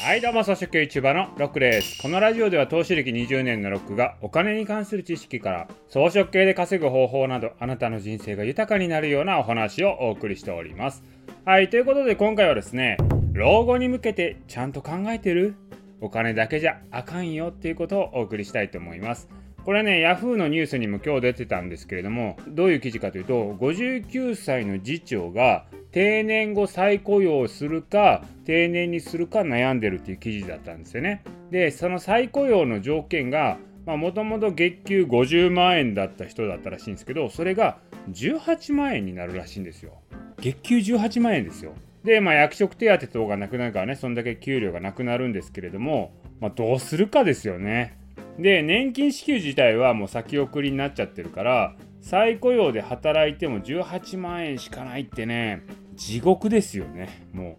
はいどうも草食系 YouTuber のロックですこのラジオでは投資歴20年のロックがお金に関する知識から草食系で稼ぐ方法などあなたの人生が豊かになるようなお話をお送りしております。はいということで今回はですね老後に向けてちゃんと考えてる？お金だけじゃあかんよっていうことをお送りしたいと思います。これね、ヤフーのニュースにも今日出てたんですけれども、どういう記事かというと、59歳の次長が定年後再雇用するか、定年にするか悩んでるっていう記事だったんですよね。で、その再雇用の条件が、もともと月給50万円だった人だったらしいんですけど、それが18万円になるらしいんですよ。月給18万円ですよ。で、まあ、役職手当等がなくなるからね、そんだけ給料がなくなるんですけれども、まあ、どうするかですよね。で年金支給自体はもう先送りになっちゃってるから再雇用で働いても18万円しかないってね地獄ですよねも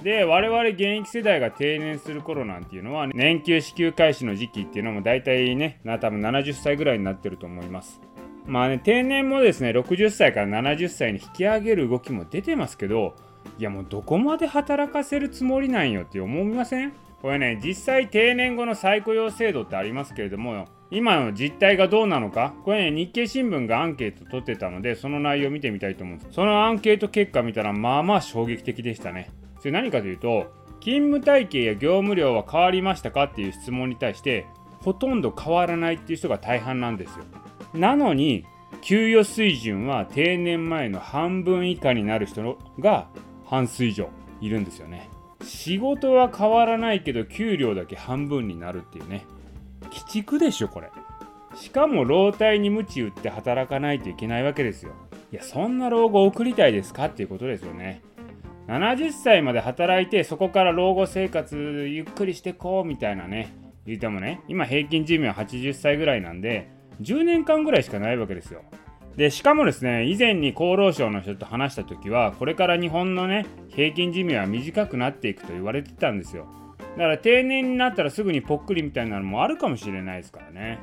う。で我々現役世代が定年する頃なんていうのは、年給支給開始の時期っていうのも大体ね多分70歳ぐらいになってると思います。まあね定年もですね60歳から70歳に引き上げる動きも出てますけどいやもうどこまで働かせるつもりなんよって思いません？これね実際定年後の再雇用制度ってありますけれども今の実態がどうなのかこれね日経新聞がアンケート取ってたのでその内容を見てみたいと思うんです。そのアンケート結果見たらまあまあ衝撃的でしたね。それ何かというと勤務体系や業務量は変わりましたかっていう質問に対してほとんど変わらないっていう人が大半なんですよ。なのに給与水準は定年前の半分以下になる人が半数以上いるんですよね。仕事は変わらないけど給料だけ半分になるっていうね。鬼畜でしょこれ。しかも老体に鞭打って働かないといけないわけですよ。いやそんな老後送りたいですかっていうことですよね。70歳まで働いてそこから老後生活ゆっくりしてこうみたいなね。言ってもね今平均寿命は80歳ぐらいなんで10年間ぐらいしかないわけですよ。でしかもですね以前に厚労省の人と話した時はこれから日本のね平均寿命は短くなっていくと言われてたんですよ。だから定年になったらすぐにぽっくりみたいなのもあるかもしれないですからね。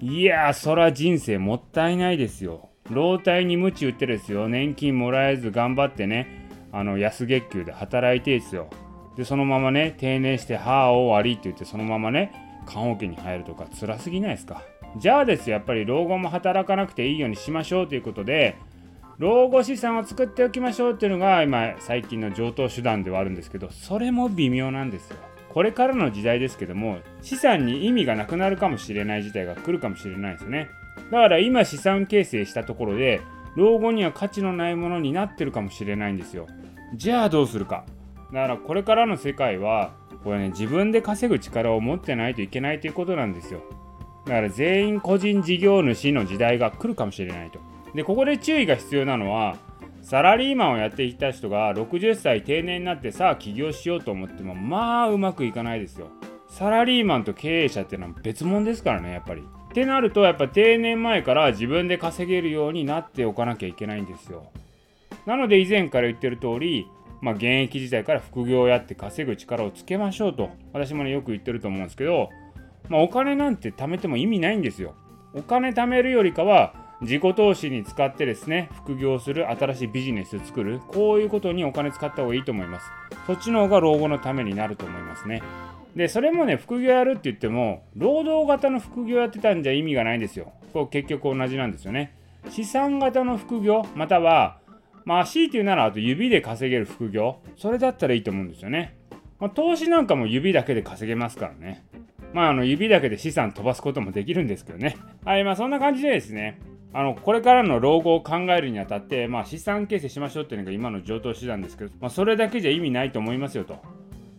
いやーそら人生もったいないですよ。老体に鞭打ってですよ。年金もらえず頑張ってねあの安月給で働いてですよ。でそのままね定年して歯を悪いって言ってそのままね棺桶に入るとか辛すぎないですか？じゃあですやっぱり老後も働かなくていいようにしましょうということで老後資産を作っておきましょうっていうのが今最近の上等手段ではあるんですけどそれも微妙なんですよ。これからの時代ですけども資産に意味がなくなるかもしれない事態が来るかもしれないですよね。だから今資産形成したところで老後には価値のないものになってるかもしれないんですよ。じゃあどうするか。だからこれからの世界はこれね自分で稼ぐ力を持ってないといけないということなんですよ。だから全員個人事業主の時代が来るかもしれないと。で、ここで注意が必要なのは、サラリーマンをやっていた人が60歳定年になってさあ起業しようと思ってもまあうまくいかないですよ。サラリーマンと経営者ってのは別物ですからねやっぱり。ってなるとやっぱ定年前から自分で稼げるようになっておかなきゃいけないんですよ。なので以前から言ってる通り、まあ、現役時代から副業をやって稼ぐ力をつけましょうと私もねよく言ってると思うんですけどまあ、お金なんて貯めても意味ないんですよ。お金貯めるよりかは自己投資に使ってですね、副業する、新しいビジネスを作る、こういうことにお金使った方がいいと思います。そっちの方が老後のためになると思いますね。で、それもね、副業やるって言っても、労働型の副業やってたんじゃ意味がないんですよ。こう結局同じなんですよね。資産型の副業、または、まあ、強いて言うなら、あと指で稼げる副業、それだったらいいと思うんですよね。まあ、投資なんかも指だけで稼げますからね。まあ、あの指だけで資産飛ばすこともできるんですけどね。はい、まあそんな感じでですね、あのこれからの老後を考えるにあたって、まあ、資産形成しましょうっていうのが今の上等手段ですけど、まあ、それだけじゃ意味ないと思いますよと。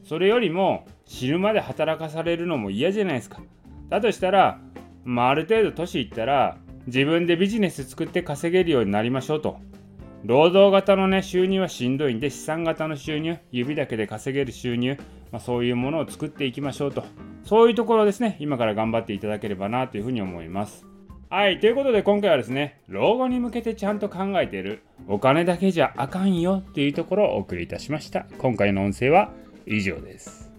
それよりも死ぬまで働かされるのも嫌じゃないですか。だとしたら、まあ、ある程度年いったら自分でビジネス作って稼げるようになりましょうと。労働型のね収入はしんどいんで資産型の収入指だけで稼げる収入、まあ、そういうものを作っていきましょうとそういうところですね、今から頑張っていただければなというふうに思います。はい、ということで今回はですね、老後に向けてちゃんと考えている、お金だけじゃあかんよっていうところをお送りいたしました。今回の音声は以上です。